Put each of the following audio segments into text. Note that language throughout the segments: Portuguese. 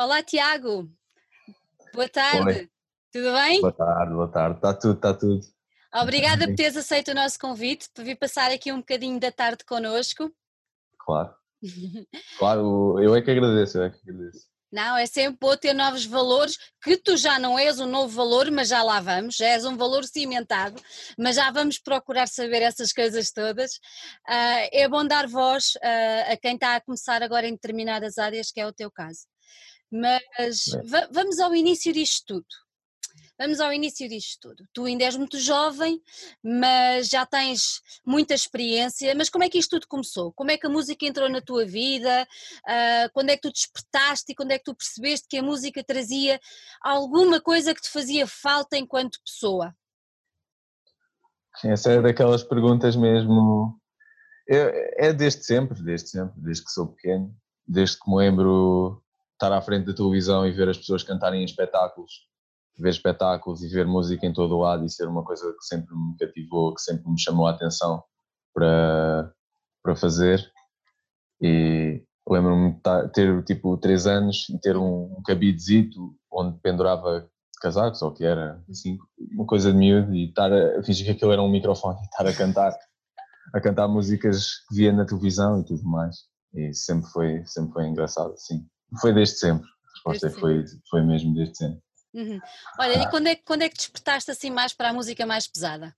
Olá, Tiago. Boa tarde. Oi. Tudo bem? Boa tarde, boa tarde. Está tudo, está tudo. Obrigada por teres aceito o nosso convite, por vir passar aqui um bocadinho da tarde connosco. Claro. claro, eu é que agradeço, eu é que agradeço. Não, é sempre bom ter novos valores, que tu já não és um novo valor, mas já lá vamos, já és um valor cimentado, mas já vamos procurar saber essas coisas todas. Uh, é bom dar voz uh, a quem está a começar agora em determinadas áreas, que é o teu caso. Mas vamos ao início disto tudo. Vamos ao início disto tudo. Tu ainda és muito jovem, mas já tens muita experiência. Mas como é que isto tudo começou? Como é que a música entrou na tua vida? Uh, quando é que tu despertaste e quando é que tu percebeste que a música trazia alguma coisa que te fazia falta enquanto pessoa? Sim, essa é daquelas perguntas mesmo. É, é desde sempre, desde sempre, desde que sou pequeno, desde que me lembro estar à frente da televisão e ver as pessoas cantarem em espetáculos ver espetáculos e ver música em todo o lado e ser uma coisa que sempre me cativou, que sempre me chamou a atenção para, para fazer. E lembro-me de ter tipo 3 anos e ter um, um cabidezito onde pendurava casacos, ou que era assim, uma coisa de miúdo, e estar a fingir que aquilo era um microfone e estar a cantar, a cantar músicas que via na televisão e tudo mais. E sempre foi, sempre foi engraçado, sim. Foi desde sempre. A resposta desde foi, foi mesmo desde sempre. Uhum. Olha, e quando é, quando é que despertaste assim mais para a música mais pesada?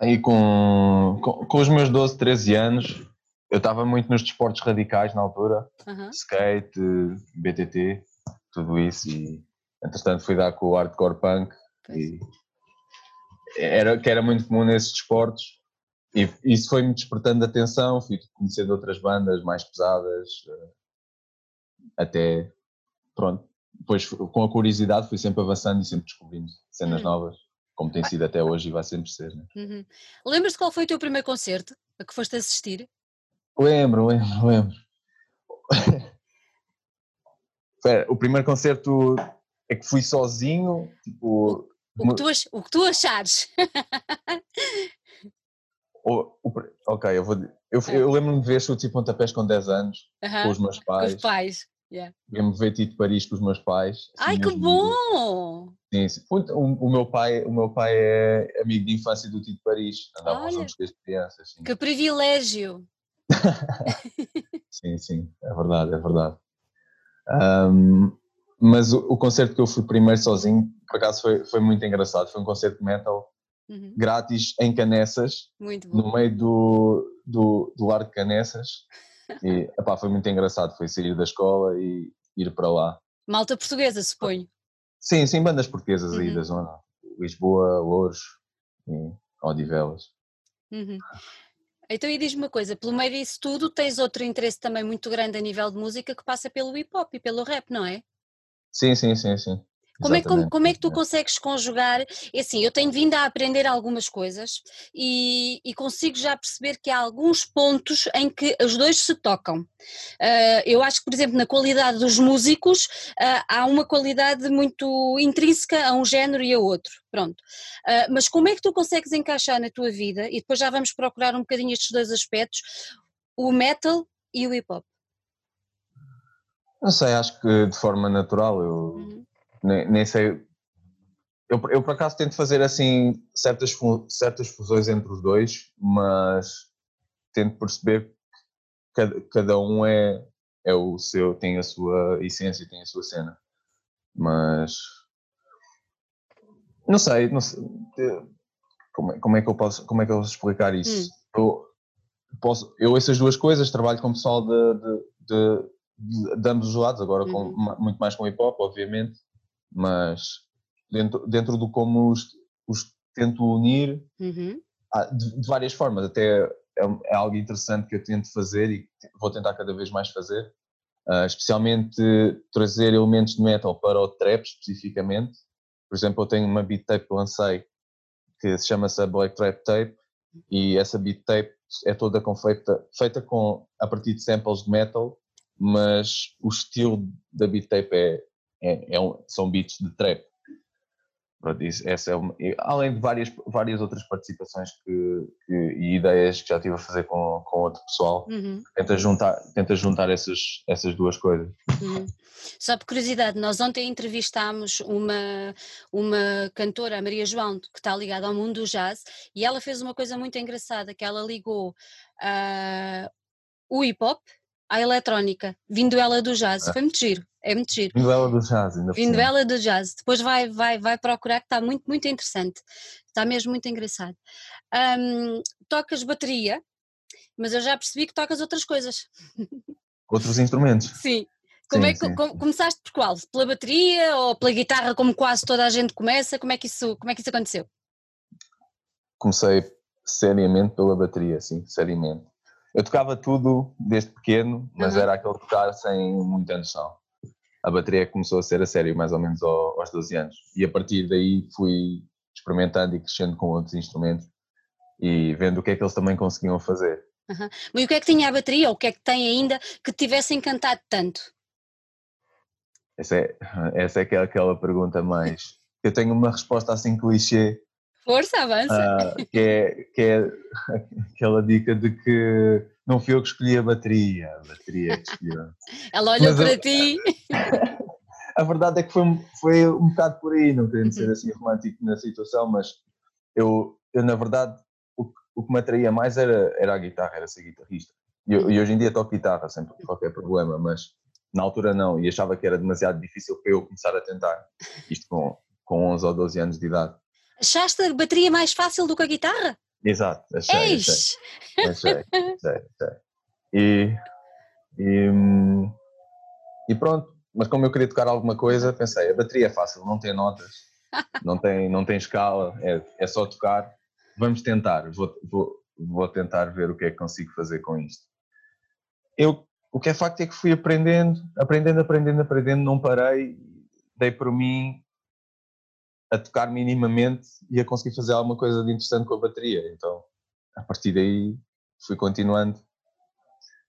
Aí com, com, com os meus 12, 13 anos, eu estava muito nos desportos radicais na altura, uhum. skate, BTT, tudo isso, e entretanto fui dar com o hardcore punk, e era, que era muito comum nesses desportos, e isso foi-me despertando atenção, fui conhecendo outras bandas mais pesadas, eh, até pronto, depois com a curiosidade fui sempre avançando e sempre descobrindo cenas uhum. novas, como tem sido até hoje e vai sempre ser. Né? Uhum. Lembras-te qual foi o teu primeiro concerto a que foste assistir? Lembro, lembro, lembro. o primeiro concerto é que fui sozinho, tipo... O, o, que, tu, o que tu achares. o, o, ok, eu vou... Eu, eu lembro-me de ver chutes e pontapés com 10 anos, com os meus pais. Com os pais. Yeah. me ver Tito Paris com os meus pais. Assim, Ai, que bom! Sim, sim. O, o, meu pai, o meu pai é amigo de infância do Tito Paris. Andávamos juntos desde crianças. Sim. Que privilégio! sim, sim, é verdade, é verdade. Um, mas o, o, concerto que eu fui primeiro sozinho, por acaso foi, foi muito engraçado. Foi um concerto de metal uhum. grátis em Canessas, no meio do, do, do Largo de Canessas. E epá, foi muito engraçado, foi sair da escola e ir para lá. Malta portuguesa, suponho. Sim, sim, bandas portuguesas uhum. aí da zona. Lisboa, Louros e Odivelas. Uhum. Então, e diz-me uma coisa, pelo meio disso tudo, tens outro interesse também muito grande a nível de música que passa pelo hip hop e pelo rap, não é? Sim, sim, sim, sim. Como é, como, como é, que tu consegues conjugar? É assim, eu tenho vindo a aprender algumas coisas e, e, consigo já perceber que há alguns pontos em que os dois se tocam. Uh, eu acho que, por exemplo, na qualidade dos músicos, uh, há uma qualidade muito intrínseca a um género e a outro. Pronto. Uh, mas como é que tu consegues encaixar na tua vida, e depois já vamos procurar um bocadinho estes dois aspectos, o metal e o hip hop? Não sei, acho que de forma natural eu. Uhum nem, nem sei. Eu, eu, por acaso tento fazer assim certas, certas fusões entre os dois, mas tento perceber que cada, cada um é, é o seu, tem a sua essência, tem a sua cena. Mas não sei, não sei como, é, como, é que eu posso, como é que eu posso explicar isso? Hum. Eu, posso, eu essas duas coisas, trabalho com o pessoal de, de, de, de ambos os lados, agora com, uhum. muito mais com hip hop, obviamente, mas dentro, dentro do como os, os tento unir uhum. de, de, várias formas, até é, é, algo interessante que eu tento fazer e vou tentar cada vez mais fazer, uh, especialmente trazer elementos de metal para o trap especificamente. Por exemplo, eu tenho uma beat tape que lancei que se chama-se a Black Trap Tape e essa beat tape é toda com feita, feita com, a partir de samples de metal, mas o estilo da beat tape é, é, é um, são beats de trap. pronto, isso, essa é uma, além de várias, várias outras participações que, que, e ideias que já estive a fazer com, com outro pessoal, Uhum. tenta juntar, tenta juntar essas, essas duas coisas. Uhum. Só por curiosidade, nós ontem entrevistámos uma, uma cantora, a Maria João, que está ligada ao mundo do jazz, e ela fez uma coisa muito engraçada, que ela ligou ah, o hip hop à eletrónica, vindo ela do jazz. Foi muito giro, é muito giro. Vindo ela do jazz, ainda Vindo ela do jazz. Depois vai, vai, vai procurar, que está muito, muito interessante. Está mesmo muito engraçado. Ahm, tocas bateria, mas eu já percebi que tocas outras coisas. Outros instrumentos. Sim. Como Sim, é que sim. com- começaste por qual? Pela bateria ou pela guitarra, como quase toda a gente começa? Como é que isso, como é que isso aconteceu? Comecei seriamente pela bateria, sim, seriamente. Eu tocava tudo desde pequeno, mas Uhum. era aquele tocar sem muita noção. A bateria começou a ser a sério mais ou menos ao- aos 12 anos. E a partir daí fui experimentando e crescendo com outros instrumentos e vendo o que é que eles também conseguiam fazer. Mas o que é que tinha a bateria ou o que é que tem ainda que te tivesse encantado tanto? Essa é, essa é é aquela pergunta mais. Eu tenho uma resposta assim clichê, Força, avança. ah, que, é, que é aquela dica de que não fui eu que escolhi a bateria, a bateria que escolheu. Ela olhou mas para eu- ti. A verdade é que foi, um- foi um bocado por aí, não querendo Uhum. ser assim romântico na situação, mas eu, eu na verdade, o, que- o que me atraía mais era, era a guitarra, era ser guitarrista. E, e hoje em dia toco guitarra sem qualquer problema, mas na altura não, e achava que era demasiado difícil para eu começar a tentar, isto com, com 11 ou 12 anos de idade. Achaste a bateria mais fácil do que a guitarra? Exato, achei, achei. Eis! Achei, achei, achei. E, e, hum, e pronto, mas como eu queria tocar alguma coisa, pensei, a bateria é fácil, não tem notas, não tem, não tem escala, é, é só tocar, vamos tentar, vou, vou, vou tentar ver o que é que consigo fazer com isto. Eu, o que é facto é que fui aprendendo, aprendendo, aprendendo, aprendendo, não parei, dei por mim a tocar minimamente e a conseguir fazer alguma coisa de interessante com a bateria, então a partir daí fui continuando.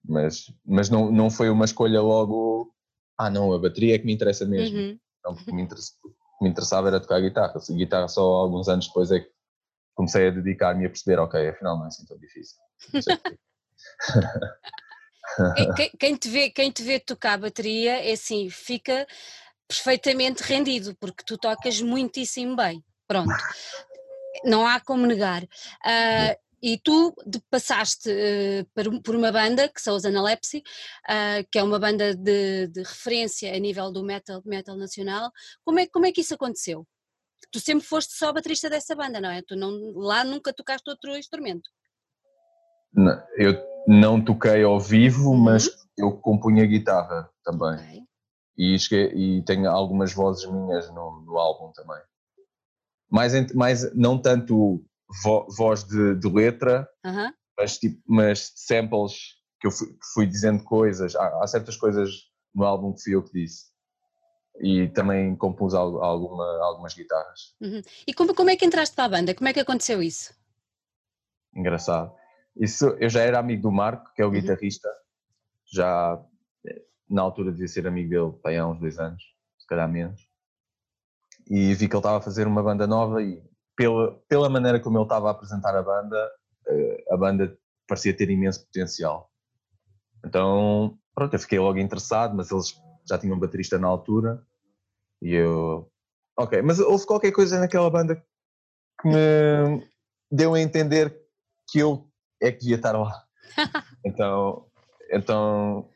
Mas, mas não, não foi uma escolha logo, ah não, a bateria é que me interessa mesmo. Uhum. Não, o que me, interessa- me interessava era tocar guitarra. A guitarra só alguns anos depois é que comecei a dedicar-me a perceber, ok, afinal não é assim tão difícil. Quem, quem te vê, quem te vê tocar bateria é assim, fica perfeitamente rendido, porque tu tocas muitíssimo bem. Pronto. Não há como negar. Ah, e tu passaste eh, por, um- uma banda, que são os Analepsy, ah, que é uma banda de, de referência a nível do metal, metal nacional. Como é, como é que isso aconteceu? Tu sempre foste só baterista dessa banda, não é? Tu não, lá nunca tocaste outro instrumento. Não, Eu não toquei ao vivo, Uhum. mas eu compunha guitarra também. Ok. E, e tenho algumas vozes minhas no, no álbum também. Mais, mais não tanto vo- voz de, de letra, mas, tipo, mas samples que eu fui, que fui dizendo coisas. Há, há certas coisas no álbum que fui eu que disse. E também compus al- alguma, algumas guitarras. E como, como é que entraste para a banda? Como é que aconteceu isso? Engraçado. Isso, eu já era amigo do Marco, que é o Uhum. guitarrista. Já na altura devia ser amigo dele, pai, há uns dois anos, se calhar menos. E vi que ele estava a fazer uma banda nova e pela, pela maneira como ele estava a apresentar a banda, eh, a banda parecia ter imenso potencial. Então, pronto, eu fiquei logo interessado, mas eles já tinham um baterista na altura e eu, ok, mas houve qualquer coisa naquela banda que me deu a entender que eu é que devia estar lá. Então, então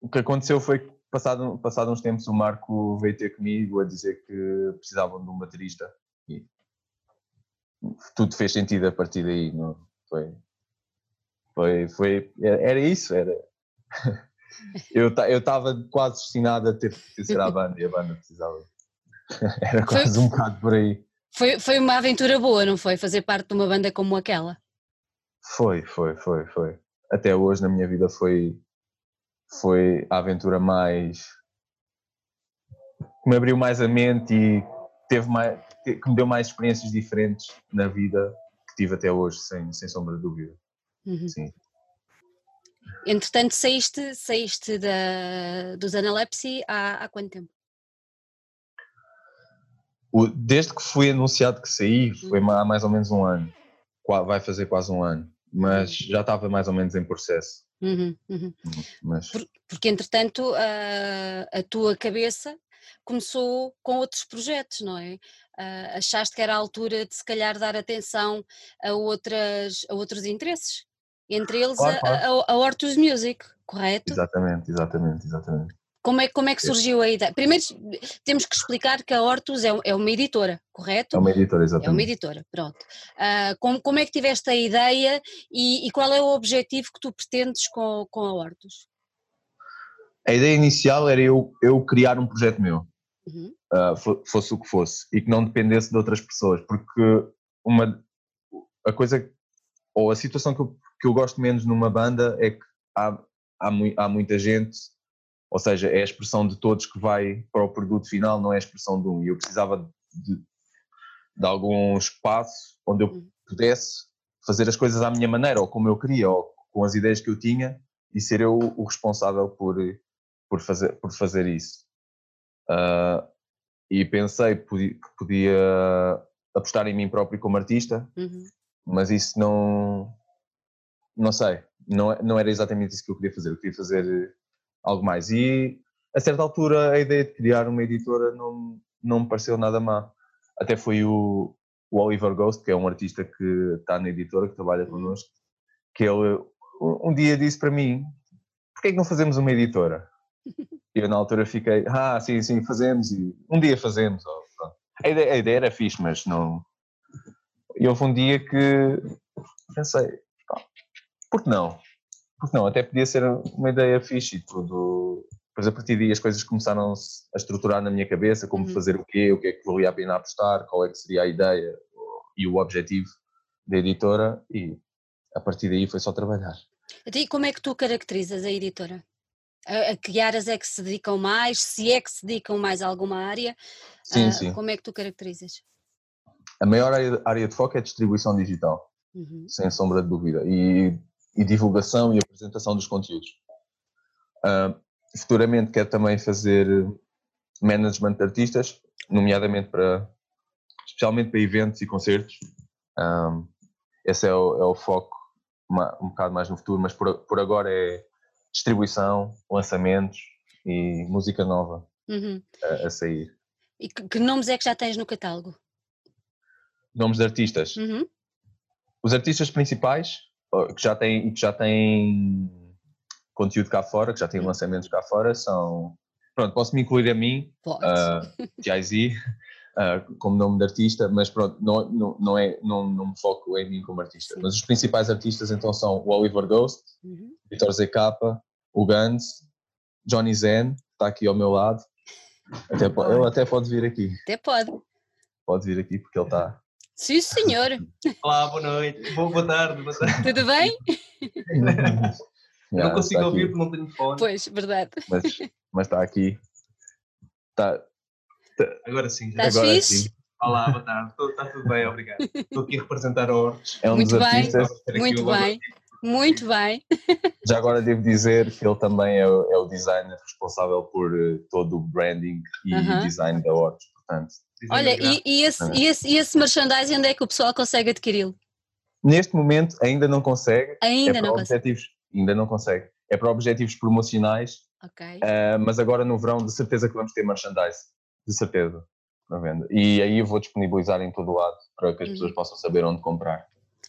o que aconteceu foi que passado, passado uns tempos o Marco veio ter comigo a dizer que precisavam de um baterista e tudo fez sentido a partir daí, não foi? Foi, foi, era isso, era. Eu ta- eu estava quase destinado a ter que pertencer à banda e a banda precisava. Era quase um bocado por aí. Foi, foi uma aventura boa, não foi? Fazer parte de uma banda como aquela. Foi, foi, foi, foi. Até hoje na minha vida foi, foi a aventura mais. que me abriu mais a mente e teve mais, que me deu mais experiências diferentes na vida que tive até hoje, sem, sem sombra de dúvida. Uhum. Sim. Entretanto, saíste, saíste da, dos Analepsy há, há quanto tempo? o, desde que fui anunciado que saí, foi há mais ou menos um ano. Vai fazer quase um ano. Mas já estava mais ou menos em processo. Uhum, uhum. Mas... Por, porque, entretanto, a, a tua cabeça começou com outros projetos, não é? Uh, achaste que era a altura de se calhar dar atenção a, outras, a outros interesses, entre eles claro, claro. A, a, a Hortus Music, correto? Exatamente, exatamente, exatamente. Como é, como é que surgiu a ideia? Primeiro temos que explicar que a Hortus é, é uma editora, correto? É uma editora, exatamente. É uma editora, pronto. Uh, como, como é que tiveste a ideia e, e, qual é o objetivo que tu pretendes com, com a Hortus? A ideia inicial era eu, eu criar um projeto meu, uhum. uh, fosse o que fosse, e que não dependesse de outras pessoas, porque uma, a coisa, ou a situação que eu, que eu gosto menos numa banda é que há, há, há muita gente ou seja, é a expressão de todos que vai para o produto final, não é a expressão de um. E eu precisava de, de algum espaço onde eu hum. pudesse fazer as coisas à minha maneira, ou como eu queria, ou com as ideias que eu tinha, e ser eu o responsável por, por, fazer, por fazer isso. Uh, e pensei que podia, podia, apostar em mim próprio como artista, uhum. mas isso não. Não sei, não, não era exatamente isso que eu queria fazer. Eu queria fazer algo mais. E a certa altura a ideia de criar uma editora não, não me pareceu nada má. Até foi o, o Oliver Ghost, que é um artista que está na editora, que trabalha uhum. connosco, que ele um dia disse para mim, porquê é que não fazemos uma editora? E eu na altura fiquei, ah, sim, sim, fazemos, e um dia fazemos. A ideia, a ideia era fixe, mas não... E houve um dia que pensei, por que não? Porque não, até podia ser uma ideia fixe e tudo. Depois a partir daí as coisas começaram a estruturar na minha cabeça, como uhum. fazer o quê, o que é que valia a pena apostar, qual é que seria a ideia e o objetivo da editora e a partir daí foi só trabalhar. E como é que tu caracterizas a editora? A, a que áreas é que se dedicam mais? Se é que se dedicam mais a alguma área? Sim, uh, sim. Como é que tu caracterizas? A maior área, área de foco é a distribuição digital, uhum. sem sombra de dúvida. E e divulgação e apresentação dos conteúdos. Uh, futuramente quero também fazer management de artistas, nomeadamente para, especialmente para eventos e concertos. Um, esse é o, é o foco um bocado mais no futuro, mas por, por agora é distribuição, lançamentos e música nova uhum. a, a, sair. E que, que, nomes é que já tens no catálogo? Nomes de artistas. Uhum. Os artistas principais que já têm, que já têm conteúdo cá fora, que já têm hum. lançamentos cá fora, são. Pronto, posso me incluir a mim, uh, Jay-Z, uh, como nome de artista, mas pronto, não, não, não, é, não, não me foco em mim como artista. Sim. Mas os principais artistas então são o Oliver Ghost, uhum. Vitor ZK, o Guns, Johnny Zen, que está aqui ao meu lado. Até, ele até pode vir aqui. Até pode. Pode vir aqui porque ele está Sim, senhor. Olá, boa noite. Boa, boa tarde. Boa tarde. Tudo bem? não consigo ouvir porque não tenho fone. Pois, verdade. Mas, mas está aqui. Está, tá. Agora sim. Estás Agora fixe? sim. Olá, boa tarde. Está tudo bem, obrigado. Estou aqui a representar a Hortos. É um Muito dos bem. artistas. Muito bem. Muito bem. Já agora devo dizer que ele também é, é o designer responsável por uh, todo o branding e uh -huh. design da Hortos, portanto Olha, e, e, esse, e, esse, e esse merchandising onde é que o pessoal consegue adquiri-lo? Neste momento ainda não consegue. Ainda é não consegue. Ainda não consegue. É para objetivos promocionais. Ok. Uh, mas agora no verão de certeza que vamos ter merchandising. De certeza. Na venda. E aí eu vou disponibilizar em todo o lado para que as uhum. pessoas possam saber onde comprar.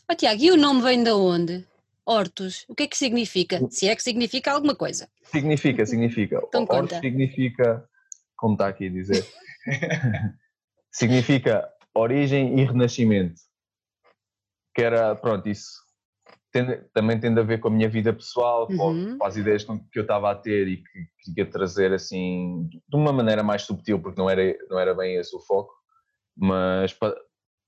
Oh, Tiago, e o nome vem de onde? Hortos, o que é que significa? Se é que significa alguma coisa. Significa, significa. então Hortos significa, como está aqui a dizer, significa origem e renascimento. Que era, pronto, isso tem, também tem a ver com a minha vida pessoal, uhum. com, as ideias que eu estava a ter e que queria trazer assim, de uma maneira mais subtil, porque não era, não era bem esse o foco, mas para,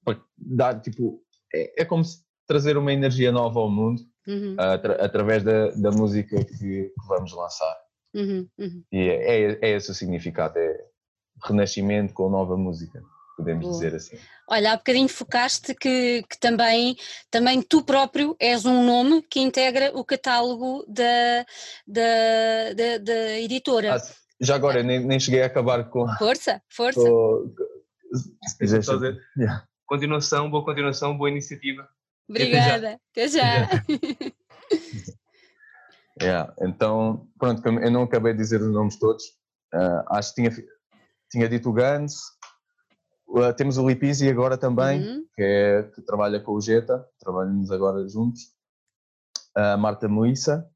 para dar, tipo, é, é, como se trazer uma energia nova ao mundo uhum. atra, através da, da música que, que vamos lançar. Uhum. uhum. E é, é, é esse o significado, é renascimento com nova música podemos Boa. dizer assim. Olha, há bocadinho focaste que, que, também, também tu próprio és um nome que integra o catálogo da, da, da, da editora. Ah, já agora, nem, nem cheguei a acabar com. Força, força. Com, Yeah. Continuação, boa continuação, boa iniciativa. Obrigada. Até já. Yeah, Então, pronto, eu não acabei de dizer os nomes todos. ah, acho que tinha, tinha dito o Gans, ah, temos o Lipisi agora também, Uhum. que, é, que trabalha com o Jeta, trabalhamos agora juntos. A Marta Moissa.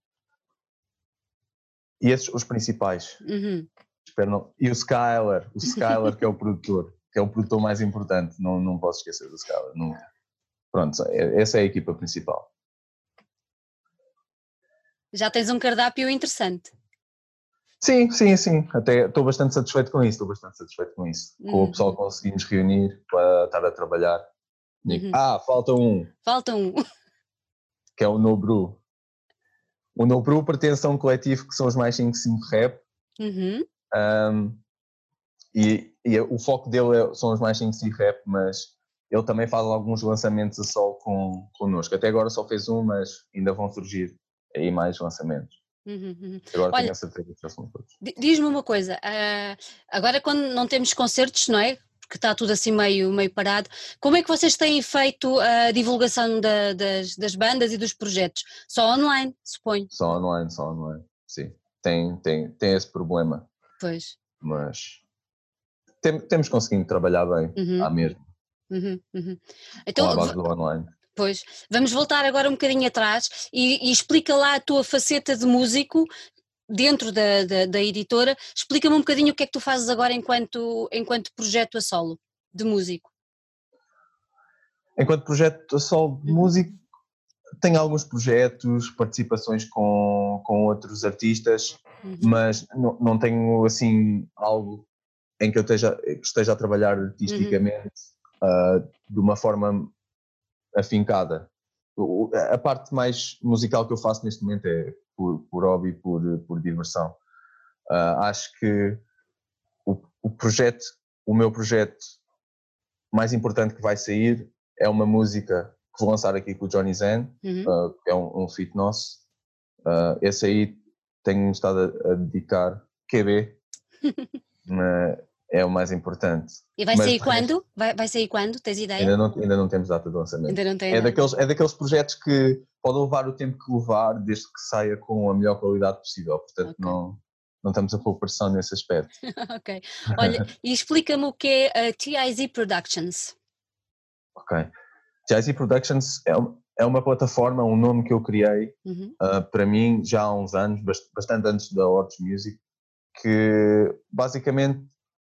E esses os principais. Uhum. Espero não- E o Skyler, o Skyler que é o produtor, que é o produtor mais importante, não, não posso esquecer do Skyler. Não. Pronto, é- essa é a equipa principal. Já tens um cardápio interessante. Sim, sim, sim. Até estou bastante satisfeito com isso. Estou bastante satisfeito com isso. Com Uhum. o pessoal conseguimos reunir para estar a trabalhar. Digo, Uhum. Ah, falta um, Falta um. que é o Nobru. O Nobru pertence a um coletivo que são os mais 5 Rap. Uhum. um, e, e o foco dele é- são os mais 5 Rap, mas ele também faz alguns lançamentos a sol com, connosco. Até agora só fez um, mas ainda vão surgir aí mais lançamentos. Uhum. uhum. Agora Olha, tenho a certeza que já são todos. Di- Diz-me uma coisa, ah, agora quando não temos concertos, não é? Porque está tudo assim meio, meio parado, como é que vocês têm feito a divulgação da- das, das bandas e dos projetos? Só online, suponho. Só online, só online. Sim, tem, tem, tem esse problema. Pois. mas tem- temos conseguido trabalhar bem Uhum, à mesma, uhum, uhum. com Então, a base do online. Pois, vamos voltar agora um bocadinho atrás e, e explica lá a tua faceta de músico dentro da, da, da editora. Explica-me um bocadinho o que é que tu fazes agora enquanto, enquanto projeto a solo de músico. Enquanto projeto a solo de Uhum. músico, tenho alguns projetos, participações com, com outros artistas, Uhum, mas não, não tenho assim algo em que eu esteja, esteja a trabalhar artisticamente ah, de uma forma afincada. A parte mais musical que eu faço neste momento é por, por hobby, por, por diversão. Ah, acho que o, o projeto, o meu projeto mais importante que vai sair é uma música que vou lançar aqui com o Johnny Zen, uhum. uh, que é um, um feat nosso. Uh, esse aí tenho estado a, a dedicar QB, é o mais importante. E vai Mas sair quando? Vai, vai sair quando? Tens ideia? Ainda não, ainda não temos data de lançamento. Ainda não tem. É daqueles, é daqueles projetos que pode levar o tempo que levar, desde que saia com a melhor qualidade possível. Portanto, Ok. não, não estamos a pôr pressão nesse aspecto. ok. Olha, e explica-me o que é a TIZ Productions. Ok. Jazzy Productions é, é uma plataforma, um nome que eu criei Uhum, uh, para mim já há uns anos, bast- bastante antes da Hordes Music, que basicamente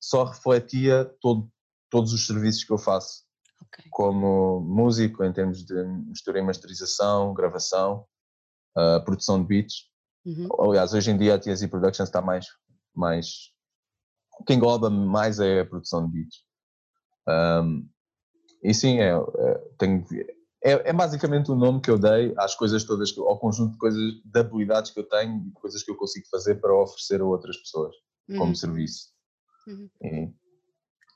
só refletia todo, todos os serviços que eu faço ok. como músico, em termos de mistura e masterização, gravação, uh, produção de beats. Uhum, Aliás, hoje em dia a TSI Productions está mais, mais o que engloba mais é a produção de beats. Um, e sim, é, é, tenho, é, é basicamente o nome que eu dei às coisas todas, ao conjunto de coisas, de habilidades que eu tenho e coisas que eu consigo fazer para oferecer a outras pessoas como uhum. serviço. Uhum. E é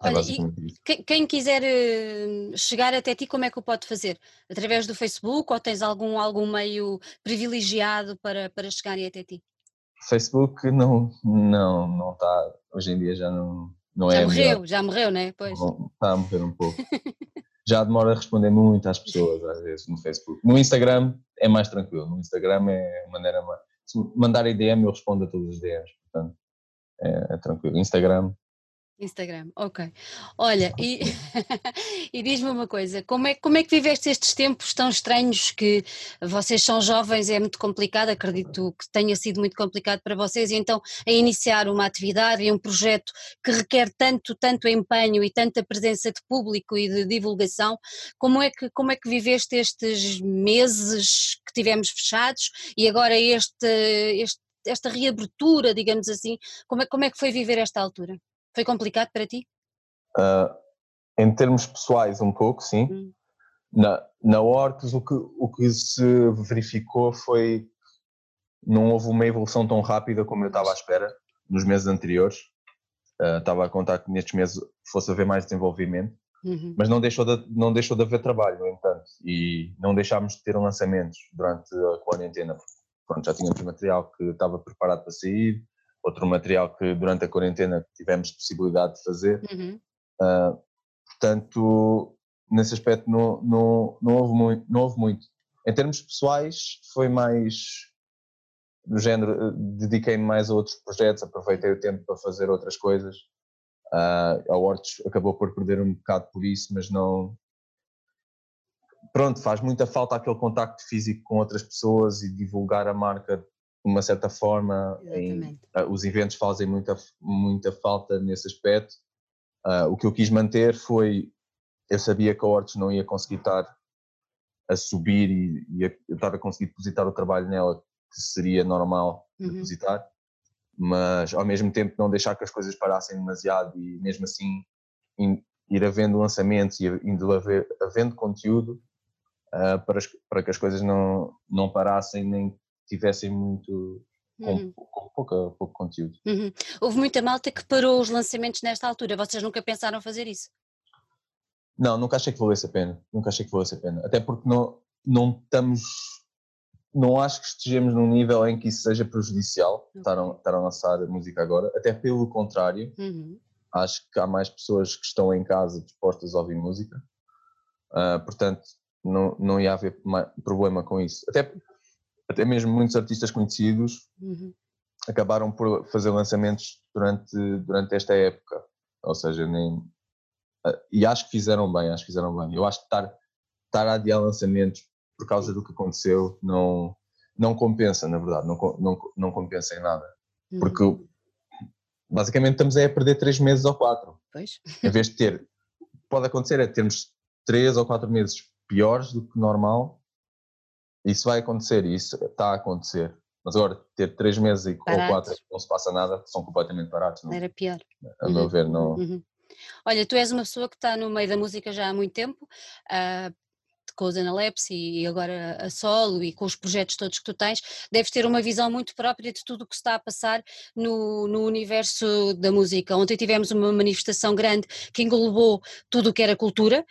Olha, e-. Quem, quiser eh, chegar até ti, como é que o pode fazer? Através do Facebook ou tens algum, algum meio privilegiado para, para chegarem até ti? Facebook não não não está hoje em dia já não não Já é morreu, melhor. já morreu, não é? Pois. Está a morrer um pouco. Já demora a responder muito às pessoas, às vezes, no Facebook. No Instagram é mais tranquilo. No Instagram é maneira mais. Se mandarem DM, eu respondo a todos os DMs. Portanto, é, é tranquilo. Instagram, Instagram, ok. Olha, e, e diz-me uma coisa, como é, como é que viveste estes tempos tão estranhos que vocês são jovens, é muito complicado, acredito que tenha sido muito complicado para vocês, e então a iniciar uma atividade e um projeto que requer tanto, tanto empenho e tanta presença de público e de divulgação, como é que, como é que viveste estes meses que tivemos fechados e agora este, este, esta reabertura, digamos assim, como é, como é que foi viver esta altura? Foi complicado para ti? ah, em termos pessoais, um pouco, sim. Hum. Na, na Orcs, o que, o que se verificou foi não houve uma evolução tão rápida como eu estava à espera nos meses anteriores. Ah, estava a contar que nestes meses fosse haver mais desenvolvimento. Uhum. mas não deixou de, não deixou de haver trabalho, no entanto, e não deixámos de ter lançamentos durante a quarentena. Pronto, já tínhamos material que estava preparado para sair, outro material que durante a quarentena tivemos possibilidade de fazer, Uhum. ah, portanto, nesse aspecto não, não, não, houve muito, não houve muito. Em termos pessoais, foi mais do género, eh, dediquei-me mais a outros projetos, aproveitei o tempo para fazer outras coisas. Uh, a Hortos acabou por perder um bocado por isso, mas não. Pronto, faz muita falta aquele contacto físico com outras pessoas e divulgar a marca uma certa forma. Em, uh, os eventos fazem muita, muita falta nesse aspecto. Uh, o que eu quis manter foi. Eu sabia que a Hortos não ia conseguir estar a subir e, e a, eu estava a conseguir depositar o trabalho nela que seria normal uhum. depositar, mas ao mesmo tempo não deixar que as coisas parassem demasiado e mesmo assim ir havendo lançamentos e indo haver, havendo conteúdo uh, para, as, para que as coisas não, não parassem nem tivessem muito com, uhum. com pouco, pouco conteúdo. Uhum. Houve muita malta que parou os lançamentos nesta altura, vocês nunca pensaram fazer isso? Não, nunca achei que valesse a pena, nunca achei que valesse a pena, até porque não, não estamos não acho que estejamos num nível em que isso seja prejudicial, estar, a, estar a lançar música agora, até pelo contrário, uhum. acho que há mais pessoas que estão em casa dispostas a ouvir música, uh, portanto não, não ia haver problema com isso. Até, até mesmo muitos artistas conhecidos uhum. acabaram por fazer lançamentos durante, durante esta época, ou seja, nem, uh, e acho que fizeram bem, acho que fizeram bem. Eu acho que estar, estar a adiar lançamentos por causa do que aconteceu, não, não compensa, na verdade, não, não, não compensa em nada. Uhum. Porque basicamente estamos a perder três meses ou quatro. Pois. Em vez de ter, pode acontecer é termos três ou quatro meses piores do que normal, isso vai acontecer isso está a acontecer. Mas agora, ter três meses e, ou quatro não se passa nada, são completamente parados. Não? Era pior. A meu uhum. ver, não. Uhum. Olha, tu és uma pessoa que está no meio da música já há muito tempo, uh, com os Analepse e agora a solo e com os projetos todos que tu tens, deves ter uma visão muito própria de tudo o que está a passar no, no universo da música. Ontem tivemos uma manifestação grande que englobou tudo o que era cultura,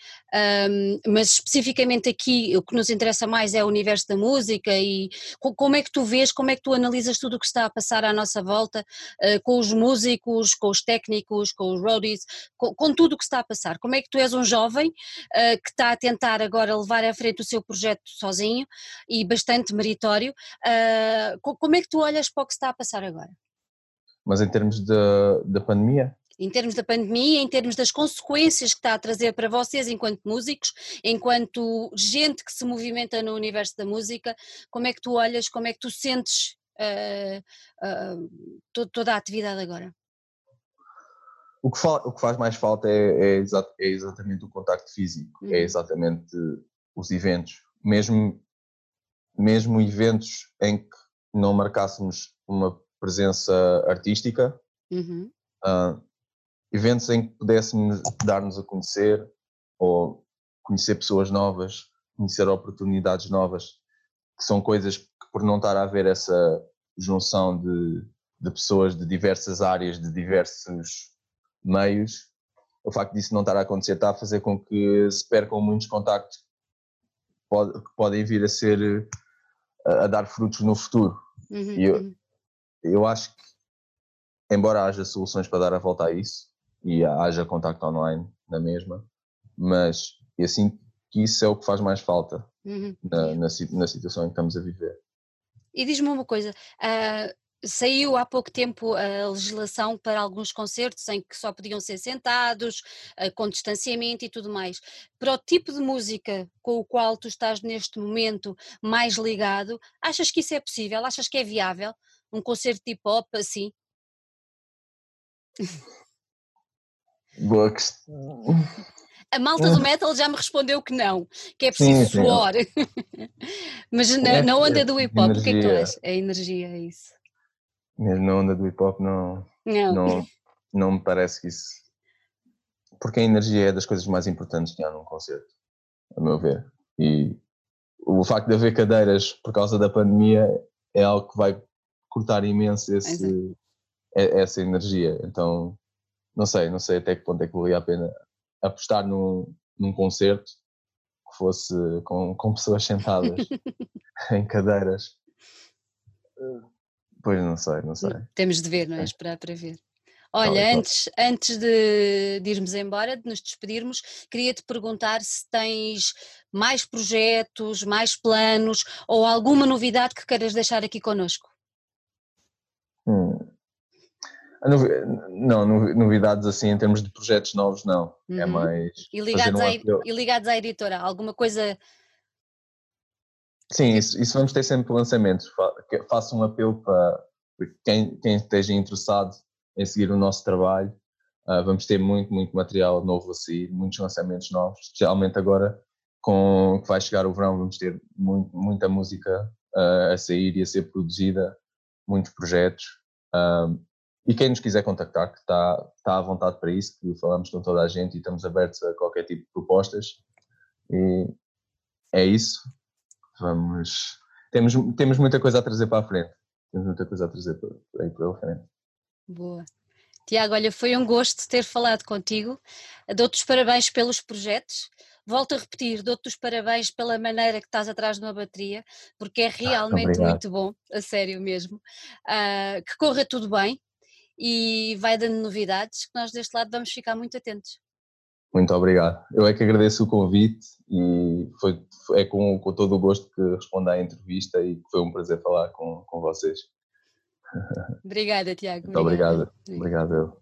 um, mas especificamente aqui o que nos interessa mais é o universo da música e como é que tu vês, como é que tu analisas tudo o que está a passar à nossa volta uh, com os músicos, com os técnicos, com os roadies, com, com, tudo o que está a passar. Como é que tu és um jovem uh, que está a tentar agora levar levar à frente o seu projeto sozinho e bastante meritório. Uh, como é que tu olhas para o que está a passar agora? Mas em termos da, pandemia? Em termos da pandemia, em termos das consequências que está a trazer para vocês enquanto músicos, enquanto gente que se movimenta no universo da música, como é que tu olhas, como é que tu sentes uh, uh, toda a atividade agora? O que, o que, faz mais falta é, é, é exatamente o contacto físico, é uhum. é exatamente os eventos, mesmo, mesmo eventos em que não marcássemos uma presença artística, uhum. uh, eventos em que pudéssemos dar-nos a conhecer ou conhecer pessoas novas, conhecer oportunidades novas, que são coisas que por não estar a haver essa junção de, de pessoas de diversas áreas, de diversos meios, o facto disso não estar a acontecer está a fazer com que se percam muitos contactos pode, que podem vir a ser a, a dar frutos no futuro. Uhum, e eu, uhum. eu acho que, embora haja soluções para dar a volta a isso e haja contacto online na mesma, mas eu sinto que isso é o que faz mais falta uhum. na, na, na, situação em que estamos a viver. E diz-me uma coisa, uh, Saiu há pouco tempo a legislação para alguns concertos em que só podiam ser sentados, eh, com distanciamento e tudo mais. Para o tipo de música com o qual tu estás neste momento mais ligado, achas que isso é possível? Achas que é viável? Um concerto de hip hop assim? Boa questão. A malta do metal já me respondeu que não, que é preciso sim, sim. suor. Mas na, na onda do hip hop, o que é que tu achas? É energia, é isso mesmo na onda do hip hop, não, não. não, não me parece que isso. Porque a energia é das coisas mais importantes que há num concerto, a meu ver. E o facto de haver cadeiras por causa da pandemia é algo que vai cortar imenso esse, essa energia. Então, não sei, não sei até que ponto é que valia a pena apostar num, num concerto que fosse com, com pessoas sentadas em cadeiras Pois não sei, não sei. Temos de ver, não é? Esperar para ver. Olha, antes, antes de, de irmos embora, de nos despedirmos, queria-te perguntar se tens mais projetos, mais planos ou alguma novidade que queiras deixar aqui connosco. Hum. Não, novidades assim em termos de projetos novos, não. É uhum. É mais. E ligados, um à, e ligados à editora, alguma coisa. Sim, isso, isso vamos ter sempre lançamentos. Faço um apelo para quem, quem esteja interessado em seguir o nosso trabalho. Uh, vamos ter muito, muito material novo a sair, muitos lançamentos novos, especialmente agora com que vai chegar o verão, vamos ter muito, muita música uh, a sair e a ser produzida, muitos projetos. Uh, e quem nos quiser contactar, que está, está à vontade para isso, que falamos com toda a gente e estamos abertos a qualquer tipo de propostas. E é isso. Vamos. Temos, temos muita coisa a trazer para a frente. Temos muita coisa a trazer para, aí para a frente. Boa. Tiago, olha, foi um gosto ter falado contigo. Dou-te os parabéns pelos projetos. Volto a repetir, dou-te os parabéns pela maneira que estás atrás de uma bateria, porque é ah, realmente ah, muito bom, a sério mesmo. Uh, que corra tudo bem, e vai dando novidades que nós deste lado vamos ficar muito atentos. Muito obrigado. Eu é que agradeço o convite e foi, é com, com todo o gosto que respondo à entrevista e foi um prazer falar com, com vocês. Obrigada, Tiago. Muito obrigado. Obrigado. obrigado